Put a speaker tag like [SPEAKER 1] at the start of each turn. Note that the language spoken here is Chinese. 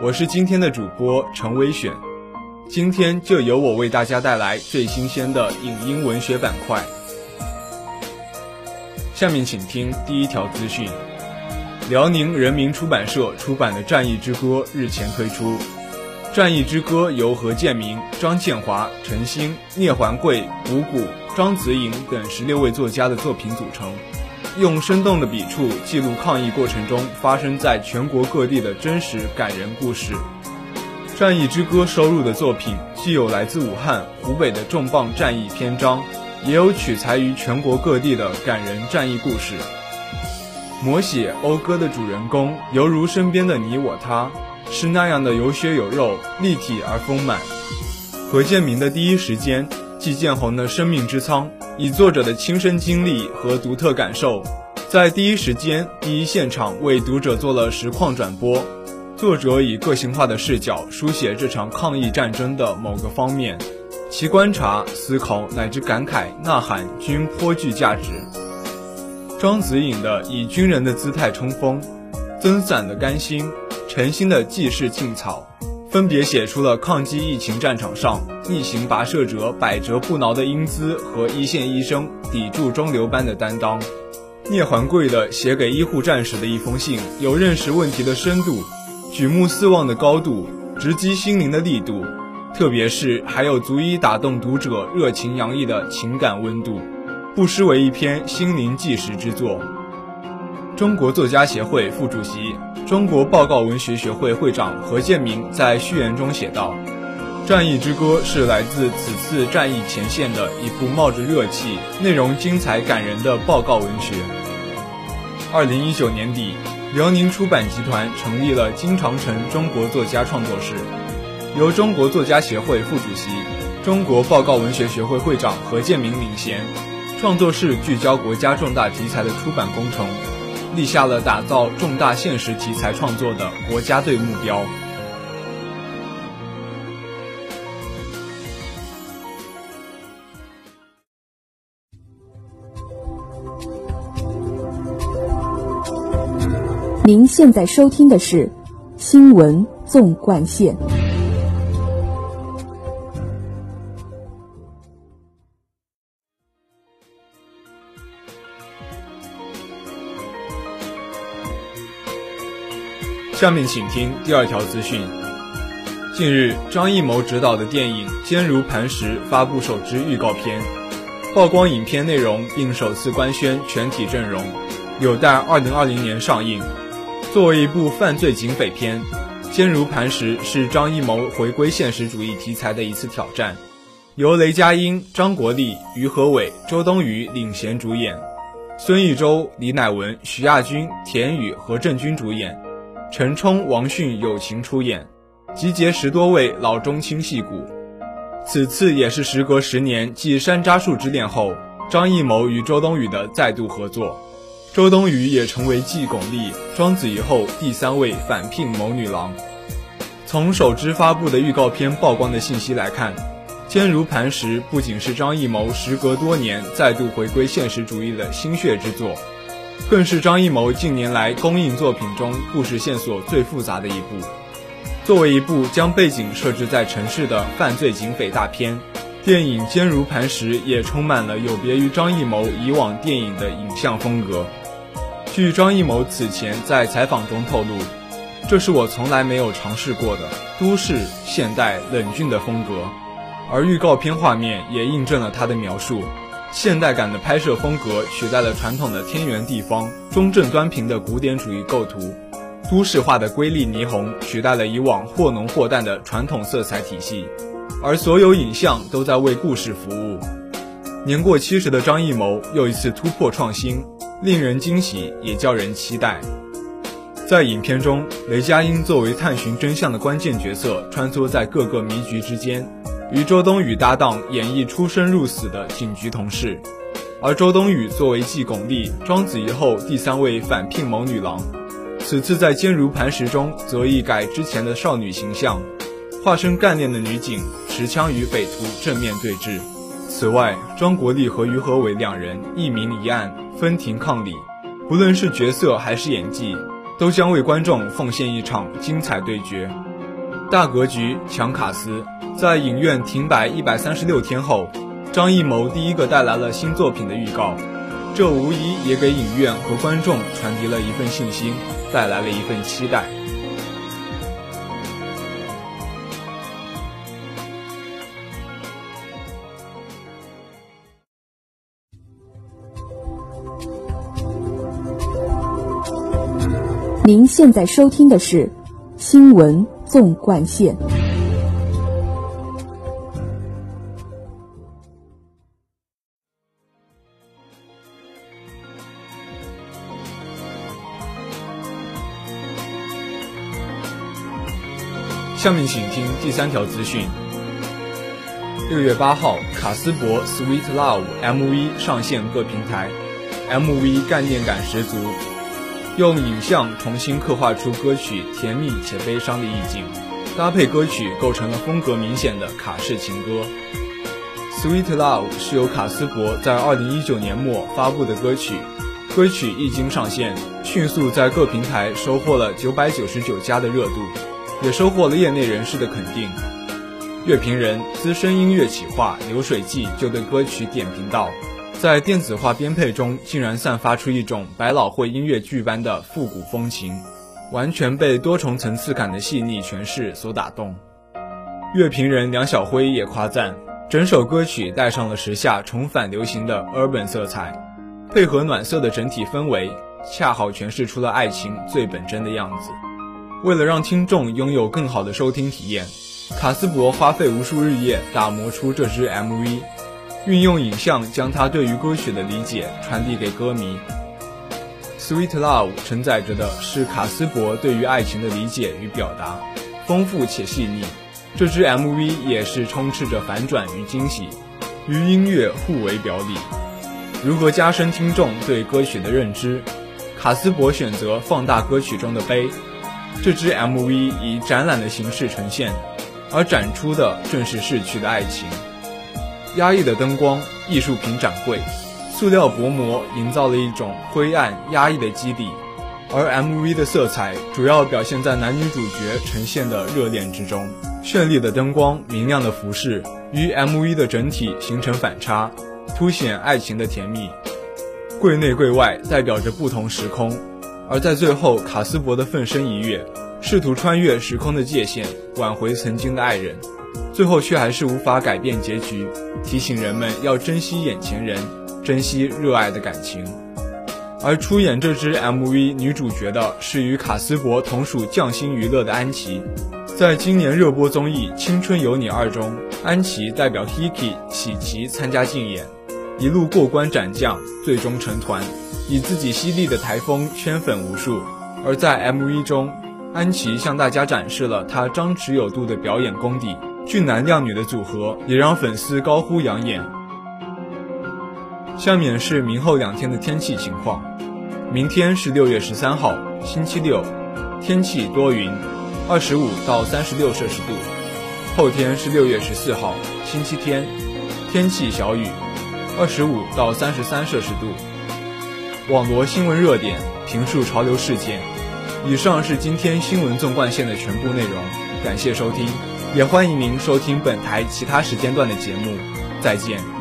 [SPEAKER 1] 我是今天的主播陈威选，今天就由我为大家带来最新鲜的影音文学板块。下面请听第一条资讯：辽宁人民出版社出版的《战役之歌》日前推出，《战役之歌》由何建明、张建华、陈星、聂环贵、五谷、张子颖等十六位作家的作品组成。用生动的笔触记录抗疫过程中发生在全国各地的真实感人故事。《战役之歌》收录的作品既有来自武汉、湖北的重磅战役篇章，也有取材于全国各地的感人战役故事。摹写讴歌的主人公犹如身边的你我他，是那样的有血有肉、立体而丰满。何建明的第一时间季建红的生命之仓。以作者的亲身经历和独特感受，在第一时间、第一现场为读者做了实况转播。作者以个性化的视角书写这场抗疫战争的某个方面，其观察、思考乃至感慨、呐喊均颇具价值。庄子颖的以军人的姿态冲锋，曾散的甘心，陈星的济世劲草。分别写出了抗击疫情战场上逆行跋涉者百折不挠的英姿和一线医生砥柱中流般的担当。聂环贵的写给医护战士的一封信，有认识问题的深度，举目四望的高度，直击心灵的力度，特别是还有足以打动读者热情洋溢的情感温度，不失为一篇心灵纪实之作。中国作家协会副主席。中国报告文学学会会长何建明在序言中写道：“《战役之歌》是来自此次战役前线的一部冒着热气、内容精彩感人的报告文学。”二零一九年底，辽宁出版集团成立了金长城中国作家创作室，由中国作家协会副主席、中国报告文学学会会长何建明领衔。创作室聚焦国家重大题材的出版工程。立下了打造重大现实题材创作的国家队目标。
[SPEAKER 2] 您现在收听的是《新闻纵贯线》。
[SPEAKER 1] 下面请听第二条资讯。近日，张艺谋执导的电影《坚如磐石》发布首支预告片，曝光影片内容并首次官宣全体阵容，有待2020年上映。作为一部犯罪警匪片，《坚如磐石》是张艺谋回归现实主义题材的一次挑战，由雷佳音、张国立、于和伟、周冬雨领衔主演，孙艺洲、李乃文、徐亚军、田雨、何振军主演。陈冲、王迅友情出演，集结十多位老中青戏骨。此次也是时隔十年继《山楂树之恋》后，张艺谋与周冬雨的再度合作。周冬雨也成为继巩俐、章子怡后第三位反聘谋女郎。从首支发布的预告片曝光的信息来看，《坚如磐石》不仅是张艺谋时隔多年再度回归现实主义的心血之作。更是张艺谋近年来公映作品中故事线索最复杂的一部。作为一部将背景设置在城市的犯罪警匪大片，电影坚如磐石也充满了有别于张艺谋以往电影的影像风格。据张艺谋此前在采访中透露，这是我从来没有尝试过的都市现代冷峻的风格，而预告片画面也印证了他的描述。现代感的拍摄风格取代了传统的天圆地方、中正端平的古典主义构图，都市化的瑰丽霓虹取代了以往或浓或淡的传统色彩体系，而所有影像都在为故事服务。年过七十的张艺谋又一次突破创新，令人惊喜，也叫人期待。在影片中，雷佳音作为探寻真相的关键角色，穿梭在各个迷局之间，与周冬雨搭档演绎出生入死的警局同事。而周冬雨作为继巩俐、章子怡后第三位反聘谋女郎，此次在《坚如磐石》中则一改之前的少女形象，化身干练的女警，持枪与匪徒正面对峙。此外，庄国立和于和伟两人一明一暗，分庭抗礼，不论是角色还是演技。都将为观众奉献一场精彩对决，大格局强卡司。在影院停摆一百三十六天后，张艺谋第一个带来了新作品的预告，这无疑也给影院和观众传递了一份信心，带来了一份期待。
[SPEAKER 2] 您现在收听的是《新闻纵贯线》。
[SPEAKER 1] 下面请听第三条资讯。六月八号，卡斯伯《Sweet Love》MV 上线各平台，MV 概念感十足。用影像重新刻画出歌曲甜蜜且悲伤的意境，搭配歌曲构成了风格明显的卡式情歌。《Sweet Love》是由卡斯伯在2019年末发布的歌曲，歌曲一经上线，迅速在各平台收获了999加的热度，也收获了业内人士的肯定。乐评人、资深音乐企划流水记就对歌曲点评道。在电子化编配中，竟然散发出一种百老汇音乐剧般的复古风情，完全被多重层次感的细腻诠释所打动。乐评人梁晓辉也夸赞，整首歌曲带上了时下重返流行的 urban 色彩，配合暖色的整体氛围，恰好诠释出了爱情最本真的样子。为了让听众拥有更好的收听体验，卡斯伯花费无数日夜打磨出这支 MV。运用影像将他对于歌曲的理解传递给歌迷。Sweet Love 承载着的是卡斯伯对于爱情的理解与表达，丰富且细腻。这支 MV 也是充斥着反转与惊喜，与音乐互为表里。如何加深听众对歌曲的认知？卡斯伯选择放大歌曲中的悲。这支 MV 以展览的形式呈现，而展出的正是逝去的爱情。压抑的灯光，艺术品展柜，塑料薄膜营造了一种灰暗压抑的基底，而 MV 的色彩主要表现在男女主角呈现的热恋之中。绚丽的灯光，明亮的服饰与 MV 的整体形成反差，凸显爱情的甜蜜。柜内柜外代表着不同时空，而在最后，卡斯伯的奋身一跃，试图穿越时空的界限，挽回曾经的爱人。最后却还是无法改变结局，提醒人们要珍惜眼前人，珍惜热爱的感情。而出演这支 MV 女主角的是与卡斯伯同属匠心娱乐的安琪。在今年热播综艺《青春有你二》中，安琪代表 Hiki 喜琪参加竞演，一路过关斩将，最终成团，以自己犀利的台风圈粉无数。而在 MV 中，安琪向大家展示了她张弛有度的表演功底。俊男靓女的组合也让粉丝高呼养眼。下面是明后两天的天气情况：明天是六月十三号，星期六，天气多云，二十五到三十六摄氏度；后天是六月十四号，星期天，天气小雨，二十五到三十三摄氏度。网罗新闻热点，评述潮流事件。以上是今天新闻纵贯线的全部内容，感谢收听。也欢迎您收听本台其他时间段的节目，再见。